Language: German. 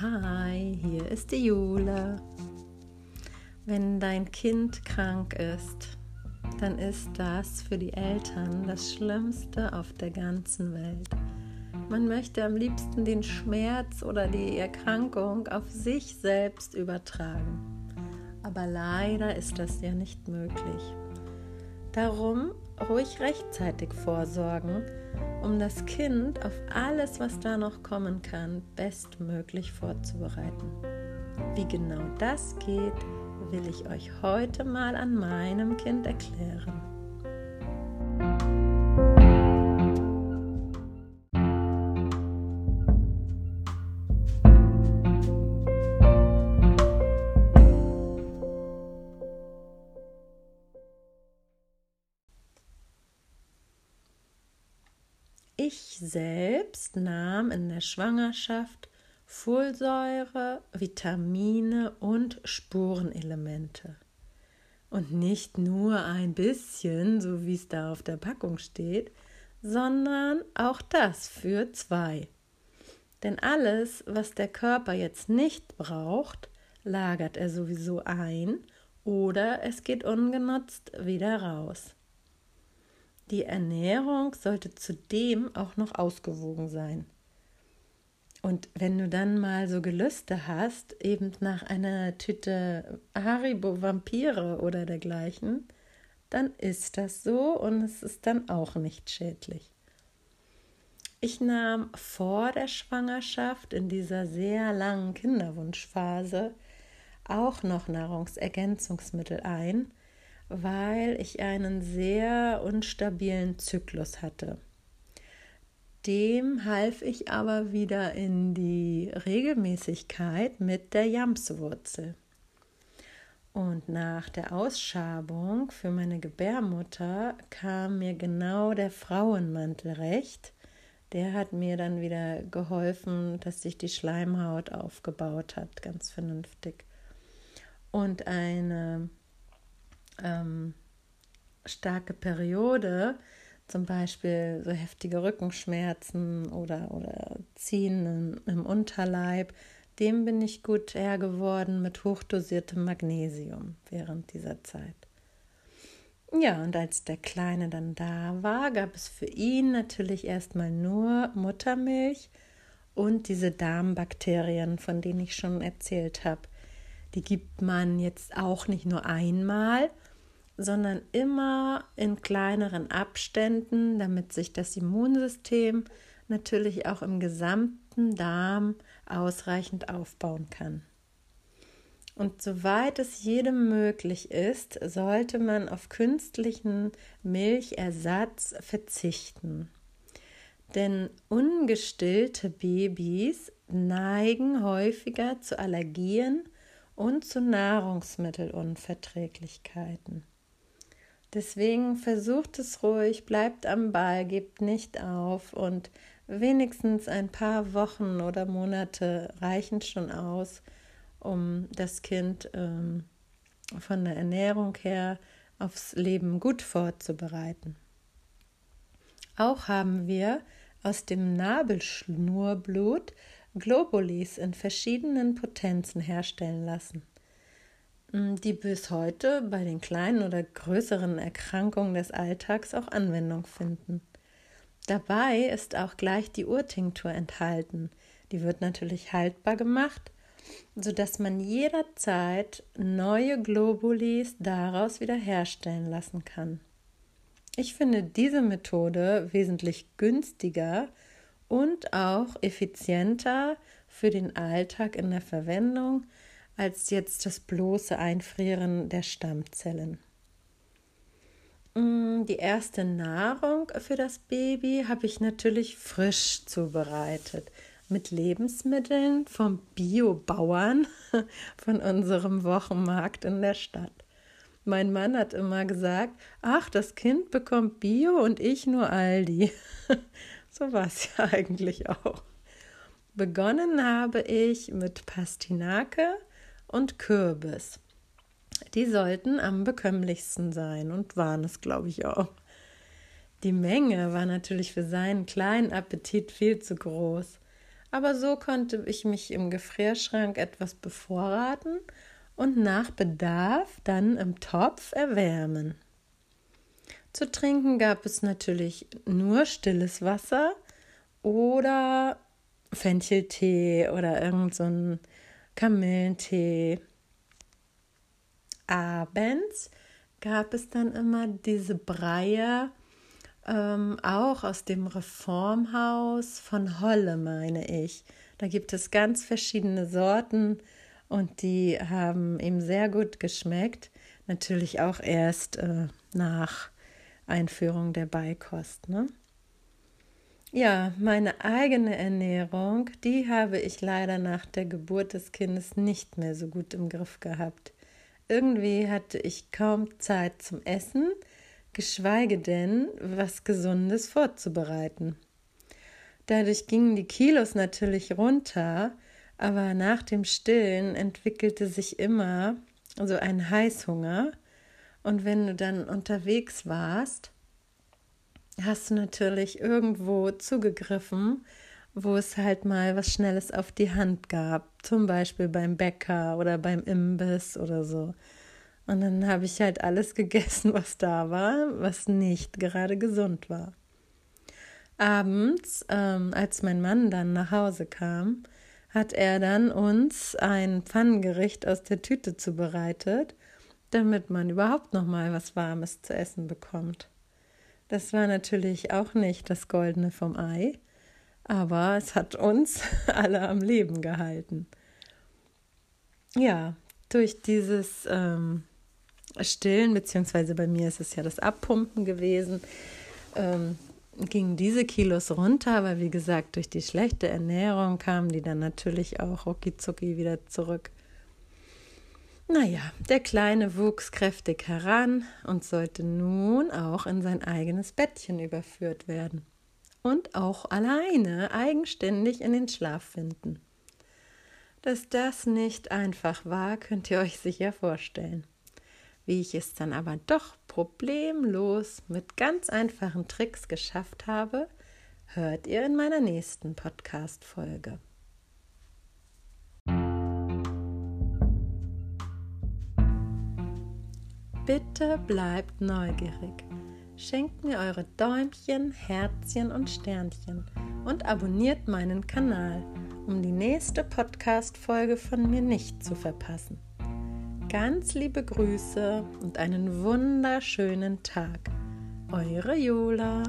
Hi, hier ist die Jule. Wenn dein Kind krank ist, dann ist das für die Eltern das Schlimmste auf der ganzen Welt. Man möchte am liebsten den Schmerz oder die Erkrankung auf sich selbst übertragen. Aber leider ist das ja nicht möglich. Darum ruhig rechtzeitig vorsorgen, um das Kind auf alles, was da noch kommen kann, bestmöglich vorzubereiten. Wie genau das geht, will ich euch heute mal an meinem Kind erklären. Ich selbst nahm in der Schwangerschaft Folsäure, Vitamine und Spurenelemente. Und nicht nur ein bisschen, so wie es da auf der Packung steht, sondern auch das für zwei. Denn alles, was der Körper jetzt nicht braucht, lagert er sowieso ein oder es geht ungenutzt wieder raus. Die Ernährung sollte zudem auch noch ausgewogen sein. Und wenn du dann mal so Gelüste hast, eben nach einer Tüte Haribo Vampire oder dergleichen, dann ist das so und es ist dann auch nicht schädlich. Ich nahm vor der Schwangerschaft in dieser sehr langen Kinderwunschphase auch noch Nahrungsergänzungsmittel ein, weil ich einen sehr unstabilen Zyklus hatte. Dem half ich aber wieder in die Regelmäßigkeit mit der Jamswurzel. Und nach der Ausschabung für meine Gebärmutter kam mir genau der Frauenmantel recht. Der hat mir dann wieder geholfen, dass sich die Schleimhaut aufgebaut hat, ganz vernünftig. Und eine ähm, starke Periode, zum Beispiel so heftige Rückenschmerzen oder, oder Ziehen im Unterleib, dem bin ich gut Herr geworden mit hochdosiertem Magnesium während dieser Zeit. Ja, und als der Kleine dann da war, gab es für ihn natürlich erstmal nur Muttermilch und diese Darmbakterien, von denen ich schon erzählt habe. Die gibt man jetzt auch nicht nur einmal, sondern immer in kleineren Abständen, damit sich das Immunsystem natürlich auch im gesamten Darm ausreichend aufbauen kann. Und soweit es jedem möglich ist, sollte man auf künstlichen Milchersatz verzichten. Denn ungestillte Babys neigen häufiger zu Allergien und zu Nahrungsmittelunverträglichkeiten. Deswegen versucht es ruhig, bleibt am Ball, gebt nicht auf und wenigstens ein paar Wochen oder Monate reichen schon aus, um das Kind ähm, von der Ernährung her aufs Leben gut vorzubereiten. Auch haben wir aus dem Nabelschnurblut Globulis in verschiedenen Potenzen herstellen lassen. Die bis heute bei den kleinen oder größeren Erkrankungen des Alltags auch Anwendung finden. Dabei ist auch gleich die Urtinktur enthalten. Die wird natürlich haltbar gemacht, sodass man jederzeit neue Globulis daraus wieder herstellen lassen kann. Ich finde diese Methode wesentlich günstiger und auch effizienter für den Alltag in der Verwendung als jetzt das bloße Einfrieren der Stammzellen. Mm, die erste Nahrung für das Baby habe ich natürlich frisch zubereitet mit Lebensmitteln vom Biobauern von unserem Wochenmarkt in der Stadt. Mein Mann hat immer gesagt, ach, das Kind bekommt Bio und ich nur Aldi. so war es ja eigentlich auch. Begonnen habe ich mit Pastinake, und Kürbis. Die sollten am bekömmlichsten sein und waren es, glaube ich, auch. Die Menge war natürlich für seinen kleinen Appetit viel zu groß. aber so konnte ich mich im Gefrierschrank etwas bevorraten und nach Bedarf dann im Topf erwärmen. Zu trinken gab es natürlich nur stilles Wasser oder Fencheltee oder irgend so Kamillentee. Abends gab es dann immer diese Breie, ähm, auch aus dem Reformhaus von Holle, meine ich. Da gibt es ganz verschiedene Sorten und die haben ihm sehr gut geschmeckt. Natürlich auch erst äh, nach Einführung der Beikost. Ne? Ja, meine eigene Ernährung, die habe ich leider nach der Geburt des Kindes nicht mehr so gut im Griff gehabt. Irgendwie hatte ich kaum Zeit zum Essen, geschweige denn was Gesundes vorzubereiten. Dadurch gingen die Kilos natürlich runter, aber nach dem Stillen entwickelte sich immer so ein Heißhunger. Und wenn du dann unterwegs warst, hast du natürlich irgendwo zugegriffen, wo es halt mal was Schnelles auf die Hand gab, zum Beispiel beim Bäcker oder beim Imbiss oder so. Und dann habe ich halt alles gegessen, was da war, was nicht gerade gesund war. Abends, ähm, als mein Mann dann nach Hause kam, hat er dann uns ein Pfannengericht aus der Tüte zubereitet, damit man überhaupt noch mal was Warmes zu essen bekommt. Das war natürlich auch nicht das Goldene vom Ei, aber es hat uns alle am Leben gehalten. Ja, durch dieses ähm, Stillen, beziehungsweise bei mir ist es ja das Abpumpen gewesen, ähm, gingen diese Kilos runter, aber wie gesagt, durch die schlechte Ernährung kamen die dann natürlich auch rucki wieder zurück. Naja, der Kleine wuchs kräftig heran und sollte nun auch in sein eigenes Bettchen überführt werden und auch alleine eigenständig in den Schlaf finden. Dass das nicht einfach war, könnt ihr euch sicher vorstellen. Wie ich es dann aber doch problemlos mit ganz einfachen Tricks geschafft habe, hört ihr in meiner nächsten Podcast-Folge. Bitte bleibt neugierig. Schenkt mir eure Däumchen, Herzchen und Sternchen und abonniert meinen Kanal, um die nächste Podcast-Folge von mir nicht zu verpassen. Ganz liebe Grüße und einen wunderschönen Tag. Eure Jola.